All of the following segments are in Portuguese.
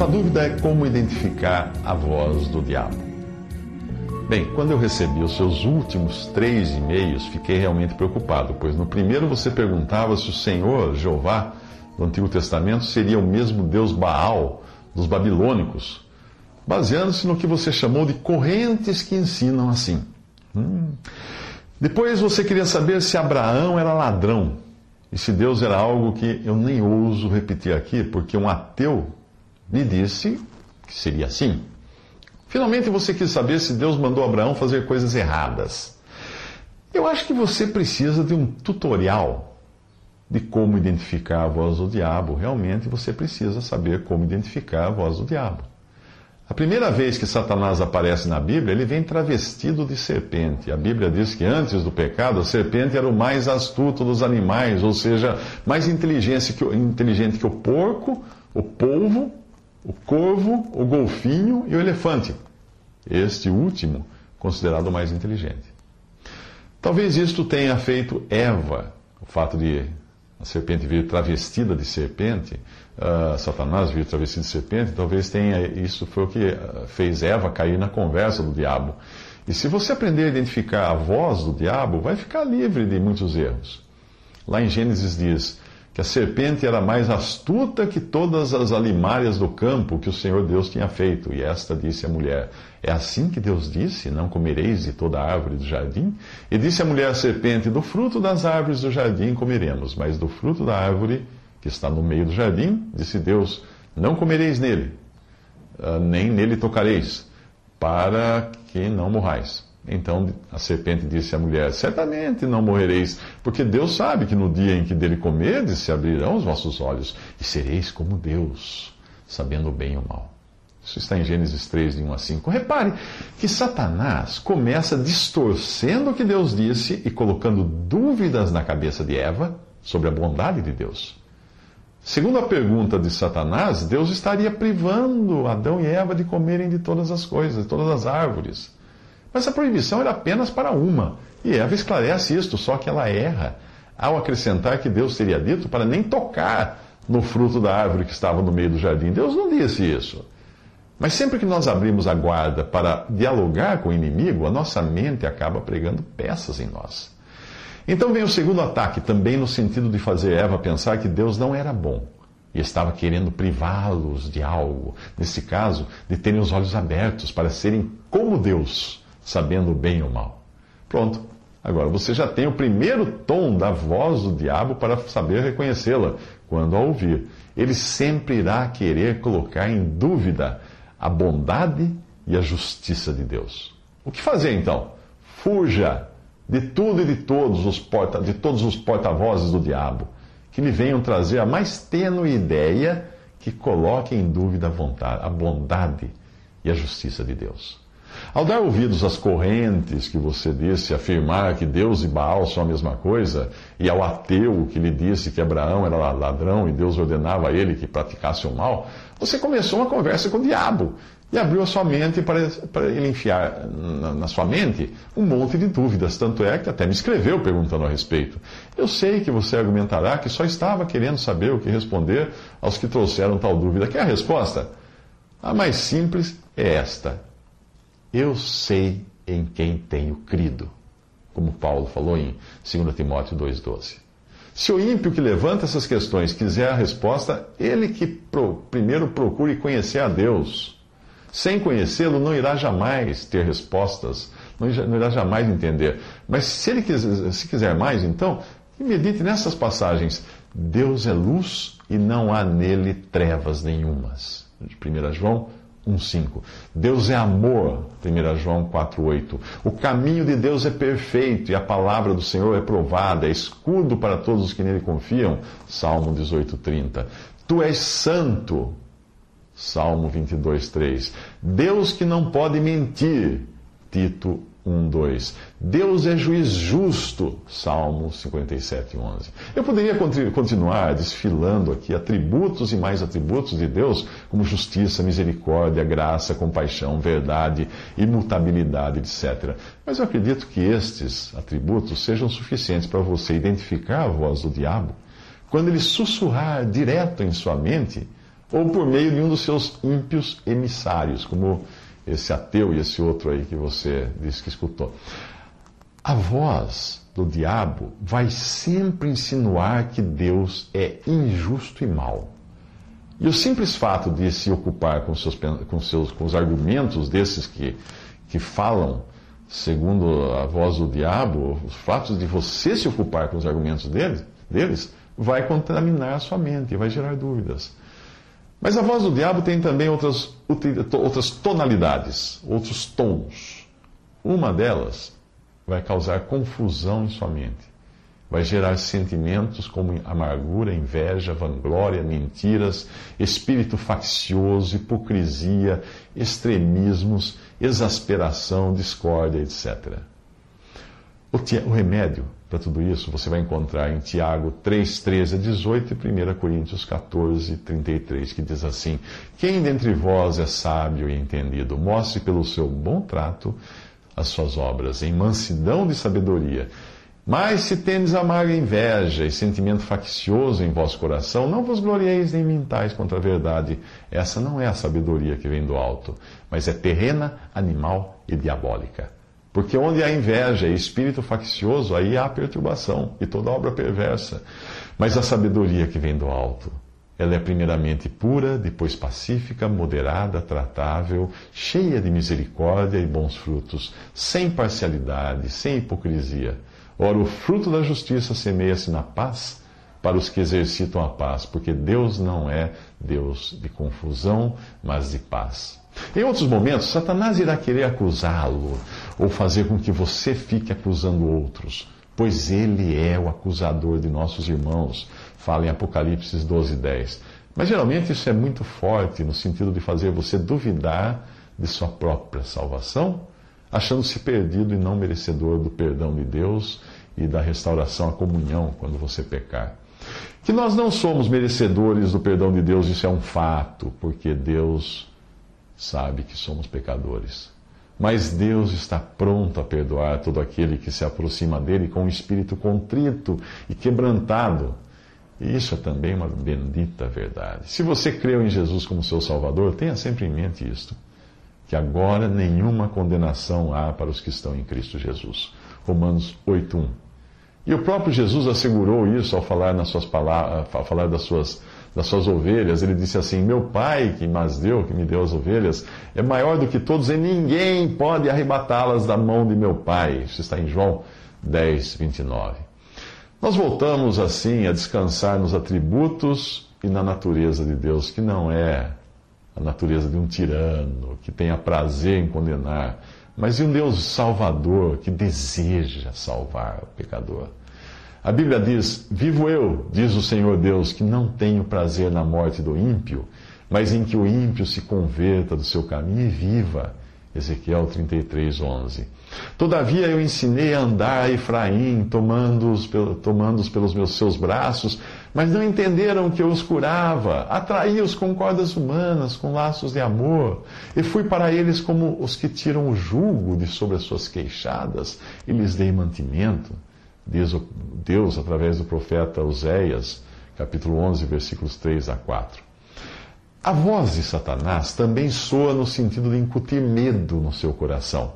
Sua dúvida é como identificar a voz do diabo. Bem, quando eu recebi os seus últimos três e-mails, fiquei realmente preocupado, pois no primeiro você perguntava se o Senhor, Jeová, do Antigo Testamento, seria o mesmo Deus Baal dos babilônicos, baseando-se no que você chamou de correntes que ensinam assim. Hum. Depois você queria saber se Abraão era ladrão e se Deus era algo que eu nem ouso repetir aqui, porque um ateu me disse que seria assim. Finalmente você quis saber se Deus mandou Abraão fazer coisas erradas. Eu acho que você precisa de um tutorial de como identificar a voz do diabo. Realmente você precisa saber como identificar a voz do diabo. A primeira vez que Satanás aparece na Bíblia, ele vem travestido de serpente. A Bíblia diz que antes do pecado, a serpente era o mais astuto dos animais, ou seja, mais inteligente que o, inteligente que o porco, o polvo o corvo, o golfinho e o elefante. Este último considerado o mais inteligente. Talvez isto tenha feito Eva, o fato de a serpente vir travestida de serpente, uh, Satanás vir travestido de serpente, talvez tenha isso foi o que ah, fez Eva cair na conversa do diabo. E se você aprender a identificar a voz do diabo, vai ficar livre de muitos erros. Lá em Gênesis diz: que a serpente era mais astuta que todas as alimárias do campo que o Senhor Deus tinha feito. E esta disse à mulher: É assim que Deus disse: Não comereis de toda árvore do jardim? E disse a mulher à serpente: Do fruto das árvores do jardim comeremos, mas do fruto da árvore que está no meio do jardim, disse Deus: Não comereis nele, ah, nem nele tocareis, para que não morrais. Então a serpente disse à mulher: Certamente não morrereis, porque Deus sabe que no dia em que dele comerdes se abrirão os vossos olhos e sereis como Deus, sabendo o bem e o mal. Isso está em Gênesis 3, de 1 a 5. Repare que Satanás começa distorcendo o que Deus disse e colocando dúvidas na cabeça de Eva sobre a bondade de Deus. Segundo a pergunta de Satanás, Deus estaria privando Adão e Eva de comerem de todas as coisas, de todas as árvores. Mas a proibição era apenas para uma. E Eva esclarece isto, só que ela erra ao acrescentar que Deus teria dito para nem tocar no fruto da árvore que estava no meio do jardim. Deus não disse isso. Mas sempre que nós abrimos a guarda para dialogar com o inimigo, a nossa mente acaba pregando peças em nós. Então vem o segundo ataque, também no sentido de fazer Eva pensar que Deus não era bom e estava querendo privá-los de algo. Nesse caso, de terem os olhos abertos para serem como Deus sabendo o bem e o mal. Pronto. Agora você já tem o primeiro tom da voz do diabo para saber reconhecê-la quando a ouvir. Ele sempre irá querer colocar em dúvida a bondade e a justiça de Deus. O que fazer então? Fuja de tudo e de todos os porta, de todos os porta-vozes do diabo que lhe venham trazer a mais tênue ideia que coloque em dúvida a, vontade, a bondade e a justiça de Deus. Ao dar ouvidos às correntes que você disse, afirmar que Deus e Baal são a mesma coisa, e ao ateu que lhe disse que Abraão era ladrão e Deus ordenava a ele que praticasse o mal, você começou uma conversa com o diabo e abriu a sua mente para, para ele enfiar na, na, sua mente um monte de dúvidas. Tanto é que até me escreveu perguntando a respeito. Eu sei que você argumentará que só estava querendo saber o que responder aos que trouxeram tal dúvida. Quer a resposta? A mais simples é esta eu sei em quem tenho crido, como Paulo falou em 2 Timóteo 2,12. Se o ímpio que levanta essas questões quiser a resposta, ele que pro, primeiro procure conhecer a Deus. Sem conhecê-lo, não irá jamais ter respostas, não irá jamais entender. Mas se ele quiser, se quiser mais, então, medite nessas passagens. Deus é luz e não há nele trevas nenhumas. De 1 João 1,5. Deus é amor, 1 João 4,8. O caminho de Deus é perfeito e a palavra do Senhor é provada, é escudo para todos os que nele confiam, Salmo 18,30. Tu és santo, Salmo 22, 3. Deus que não pode mentir. Tito 1, 2. Deus é juiz justo. Salmo 57, 11. Eu poderia continuar desfilando aqui atributos e mais atributos de Deus, como justiça, misericórdia, graça, compaixão, verdade, imutabilidade, etc. Mas eu acredito que estes atributos sejam suficientes para você identificar a voz do diabo quando ele sussurrar direto em sua mente ou por meio de um dos seus ímpios emissários, como esse ateu e esse outro aí que você disse que escutou. A voz do diabo vai sempre insinuar que Deus é injusto e mau. E o simples fato de se ocupar com, seus, com, seus, com os argumentos desses que, que falam segundo a voz do diabo, os fatos de você se ocupar com os argumentos deles, deles vai contaminar a sua mente, vai gerar dúvidas. Mas a voz do diabo tem também outras, outras tonalidades, outros tons. Uma delas vai causar confusão em sua mente. Vai gerar sentimentos como amargura, inveja, vanglória, mentiras, espírito faccioso, hipocrisia, extremismos, exasperação, discórdia, etc. O remédio para tudo isso você vai encontrar em Tiago 3, 13 a 18 e 1 Coríntios 14, 33, que diz assim: Quem dentre vós é sábio e entendido, mostre pelo seu bom trato as suas obras, em mansidão de sabedoria. Mas se tendes amarga inveja e sentimento faccioso em vosso coração, não vos glorieis nem mintais contra a verdade. Essa não é a sabedoria que vem do alto, mas é terrena, animal e diabólica. Porque onde há inveja e espírito faccioso, aí há perturbação e toda obra perversa. Mas a sabedoria que vem do alto, ela é primeiramente pura, depois pacífica, moderada, tratável, cheia de misericórdia e bons frutos, sem parcialidade, sem hipocrisia. Ora, o fruto da justiça semeia-se na paz para os que exercitam a paz, porque Deus não é Deus de confusão, mas de paz. Em outros momentos, Satanás irá querer acusá-lo ou fazer com que você fique acusando outros, pois ele é o acusador de nossos irmãos. Fala em Apocalipse 12, 10. Mas geralmente isso é muito forte no sentido de fazer você duvidar de sua própria salvação, achando-se perdido e não merecedor do perdão de Deus e da restauração à comunhão quando você pecar. Que nós não somos merecedores do perdão de Deus, isso é um fato, porque Deus sabe que somos pecadores. Mas Deus está pronto a perdoar todo aquele que se aproxima dele com um espírito contrito e quebrantado. E isso é também uma bendita verdade. Se você creu em Jesus como seu Salvador, tenha sempre em mente isto: que agora nenhuma condenação há para os que estão em Cristo Jesus. Romanos 8:1. E o próprio Jesus assegurou isso ao falar nas suas palavras, ao falar das suas das suas ovelhas, ele disse assim: Meu pai que mas deu, que me deu as ovelhas, é maior do que todos e ninguém pode arrebatá-las da mão de meu pai. Isso está em João 10, 29. Nós voltamos assim a descansar nos atributos e na natureza de Deus, que não é a natureza de um tirano que tenha prazer em condenar, mas de um Deus salvador que deseja salvar o pecador. A Bíblia diz: Vivo eu, diz o Senhor Deus, que não tenho prazer na morte do ímpio, mas em que o ímpio se converta do seu caminho e viva. Ezequiel 33, 11. Todavia eu ensinei a andar a Efraim, tomando-os tomando pelos meus seus braços, mas não entenderam que eu os curava. Atraí-os com cordas humanas, com laços de amor, e fui para eles como os que tiram o jugo de sobre as suas queixadas, e lhes dei mantimento diz Deus através do profeta Oséias, capítulo 11, versículos 3 a 4. A voz de Satanás também soa no sentido de incutir medo no seu coração.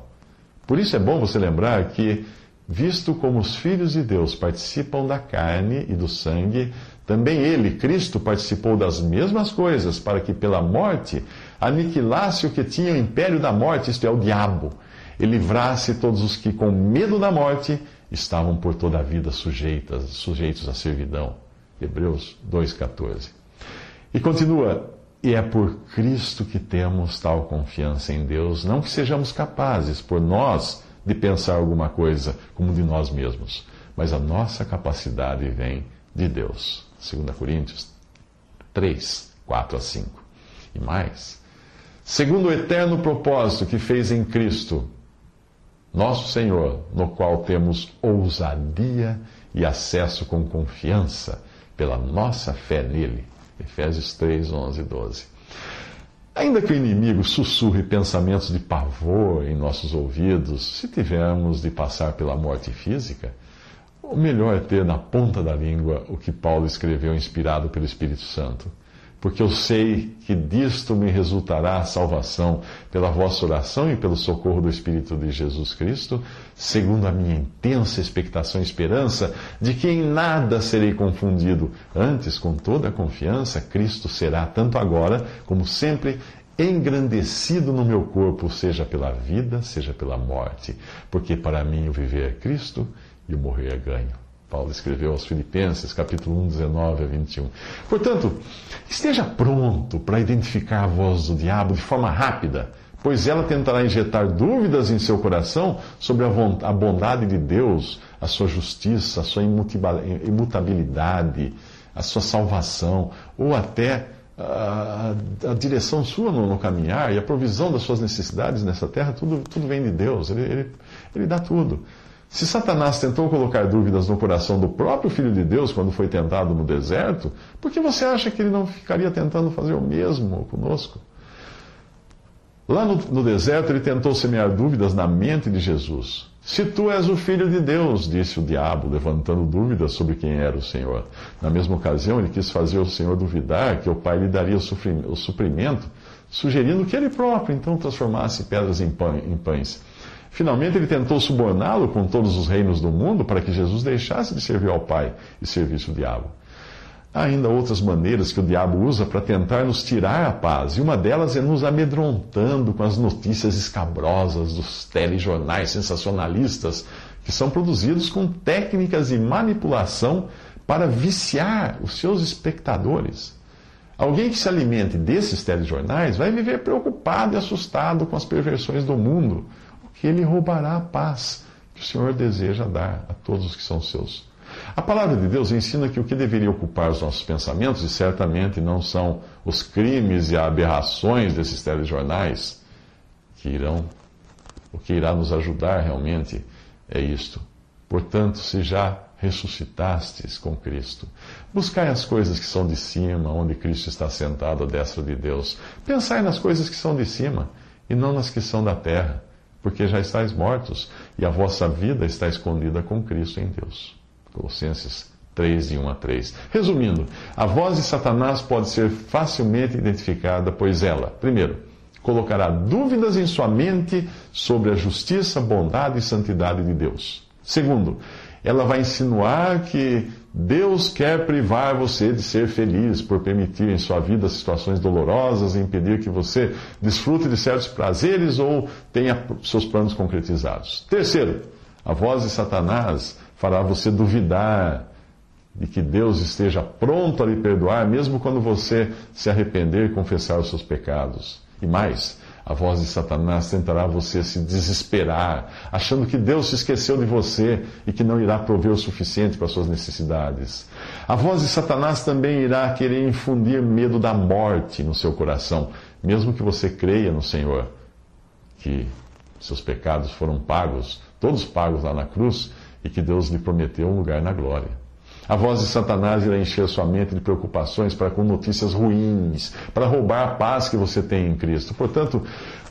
Por isso é bom você lembrar que, visto como os filhos de Deus participam da carne e do sangue, também ele, Cristo, participou das mesmas coisas para que pela morte aniquilasse o que tinha o império da morte, isto é, o diabo, e livrasse todos os que, com medo da morte, estavam por toda a vida sujeitas, sujeitos à servidão. Hebreus 2,14. E continua, e é por Cristo que temos tal confiança em Deus, não que sejamos capazes, por nós, de pensar alguma coisa como de nós mesmos, mas a nossa capacidade vem de Deus. 2 Coríntios 3, 4 a 5. E mais, segundo o eterno propósito que fez em Cristo, nosso Senhor, no qual temos ousadia e acesso com confiança pela nossa fé nele. Efésios 3, 11 e 12. Ainda que o inimigo sussurre pensamentos de pavor em nossos ouvidos, se tivermos de passar pela morte física, o melhor é ter na ponta da língua o que Paulo escreveu inspirado pelo Espírito Santo porque eu sei que disto me resultará a salvação pela vossa oração e pelo socorro do Espírito de Jesus Cristo, segundo a minha intensa expectação e esperança de que em nada serei confundido. Antes, com toda a confiança, Cristo será, tanto agora como sempre, engrandecido no meu corpo, seja pela vida, seja pela morte, porque para mim o viver é Cristo e o morrer é ganho. Paulo escreveu aos Filipenses, capítulo 1, 19 a 21. Portanto, esteja pronto para identificar a voz do diabo de forma rápida, pois ela tentará injetar dúvidas em seu coração sobre a bondade de Deus, a sua justiça, a sua imutabilidade, a sua salvação, ou até a, a, direção sua no, no, caminhar e a provisão das suas necessidades nessa terra, tudo, tudo vem de Deus, ele, ele, ele dá tudo. Se Satanás tentou colocar dúvidas no coração do próprio Filho de Deus quando foi tentado no deserto, por que você acha que ele não ficaria tentando fazer o mesmo conosco? Lá no, no, deserto, ele tentou semear dúvidas na mente de Jesus. Se tu és o filho de Deus, disse o diabo, levantando dúvidas sobre quem era o Senhor. Na mesma ocasião, ele quis fazer o Senhor duvidar que o Pai lhe daria o suprimento, sugerindo que ele próprio então transformasse pedras em pães. Finalmente, ele tentou suborná-lo com todos os reinos do mundo para que Jesus deixasse de servir ao Pai e servisse o diabo. Há ainda outras maneiras que o diabo usa para tentar nos tirar a paz, e uma delas é nos amedrontando com as notícias escabrosas dos telejornais sensacionalistas que são produzidos com técnicas de manipulação para viciar os seus espectadores. Alguém que se alimente desses telejornais vai viver preocupado e assustado com as perversões do mundo que ele roubará a paz que o Senhor deseja dar a todos os que são seus. A palavra de Deus ensina que o que deveria ocupar os nossos pensamentos, e certamente não são os crimes e aberrações desses telejornais, que irão, o que irá nos ajudar realmente é isto. Portanto, se já ressuscitastes com Cristo, buscai as coisas que são de cima, onde Cristo está sentado à destra de Deus. Pensai nas coisas que são de cima e não nas que são da terra porque já estáis mortos e a vossa vida está escondida com Cristo em Deus. Colossenses 3, de 1 a 3. Resumindo, a voz de Satanás pode ser facilmente identificada, pois ela, primeiro, colocará dúvidas em sua mente sobre a justiça, bondade e santidade de Deus. Segundo, ela vai insinuar que Deus quer privar você de ser feliz por permitir em sua vida situações dolorosas e impedir que você desfrute de certos prazeres ou tenha seus planos concretizados. Terceiro, a voz de Satanás fará você duvidar de que Deus esteja pronto a lhe perdoar, mesmo quando você se arrepender e confessar os seus pecados. E mais, a voz de Satanás tentará você se desesperar, achando que Deus se esqueceu de você e que não irá prover o suficiente para suas necessidades. A voz de Satanás também irá querer infundir medo da morte no seu coração, mesmo que você creia no Senhor, que seus pecados foram pagos, todos pagos lá na cruz, e que Deus lhe prometeu um lugar na glória. A voz de Satanás irá encher sua mente de preocupações para com notícias ruins, para roubar a paz que você tem em Cristo. Portanto,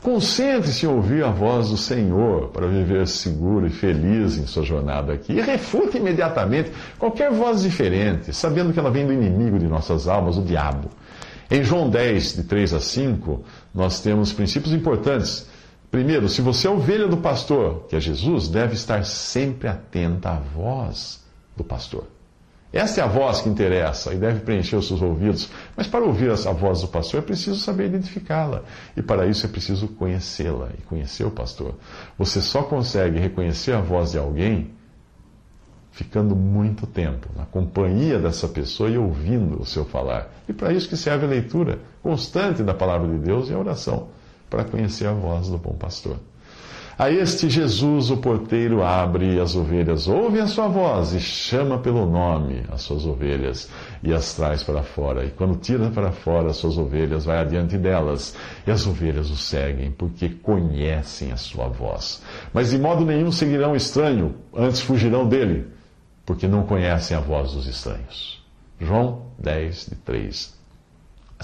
concentre-se em ouvir a voz do Senhor para viver seguro e feliz em sua jornada aqui. E refute imediatamente qualquer voz diferente, sabendo que ela vem do inimigo de nossas almas, o diabo. Em João 10, de 3 a 5, nós temos princípios importantes. Primeiro, se você é ovelha do pastor, que é Jesus, deve estar sempre atenta à voz do pastor. Esta é a voz que interessa e deve preencher os seus ouvidos. Mas para ouvir a voz do pastor é preciso saber identificá-la. E para isso é preciso conhecê-la e conhecer o pastor. Você só consegue reconhecer a voz de alguém ficando muito tempo na companhia dessa pessoa e ouvindo o seu falar. E para isso que serve a leitura constante da palavra de Deus e a oração, para conhecer a voz do bom pastor. A este Jesus, o porteiro, abre e as ovelhas ouvem a sua voz e chama pelo nome as suas ovelhas e as traz para fora. E quando tira para fora as suas ovelhas, vai adiante delas e as ovelhas o seguem, porque conhecem a sua voz. Mas de modo nenhum seguirão o estranho, antes fugirão dele, porque não conhecem a voz dos estranhos. João 10, de 3 a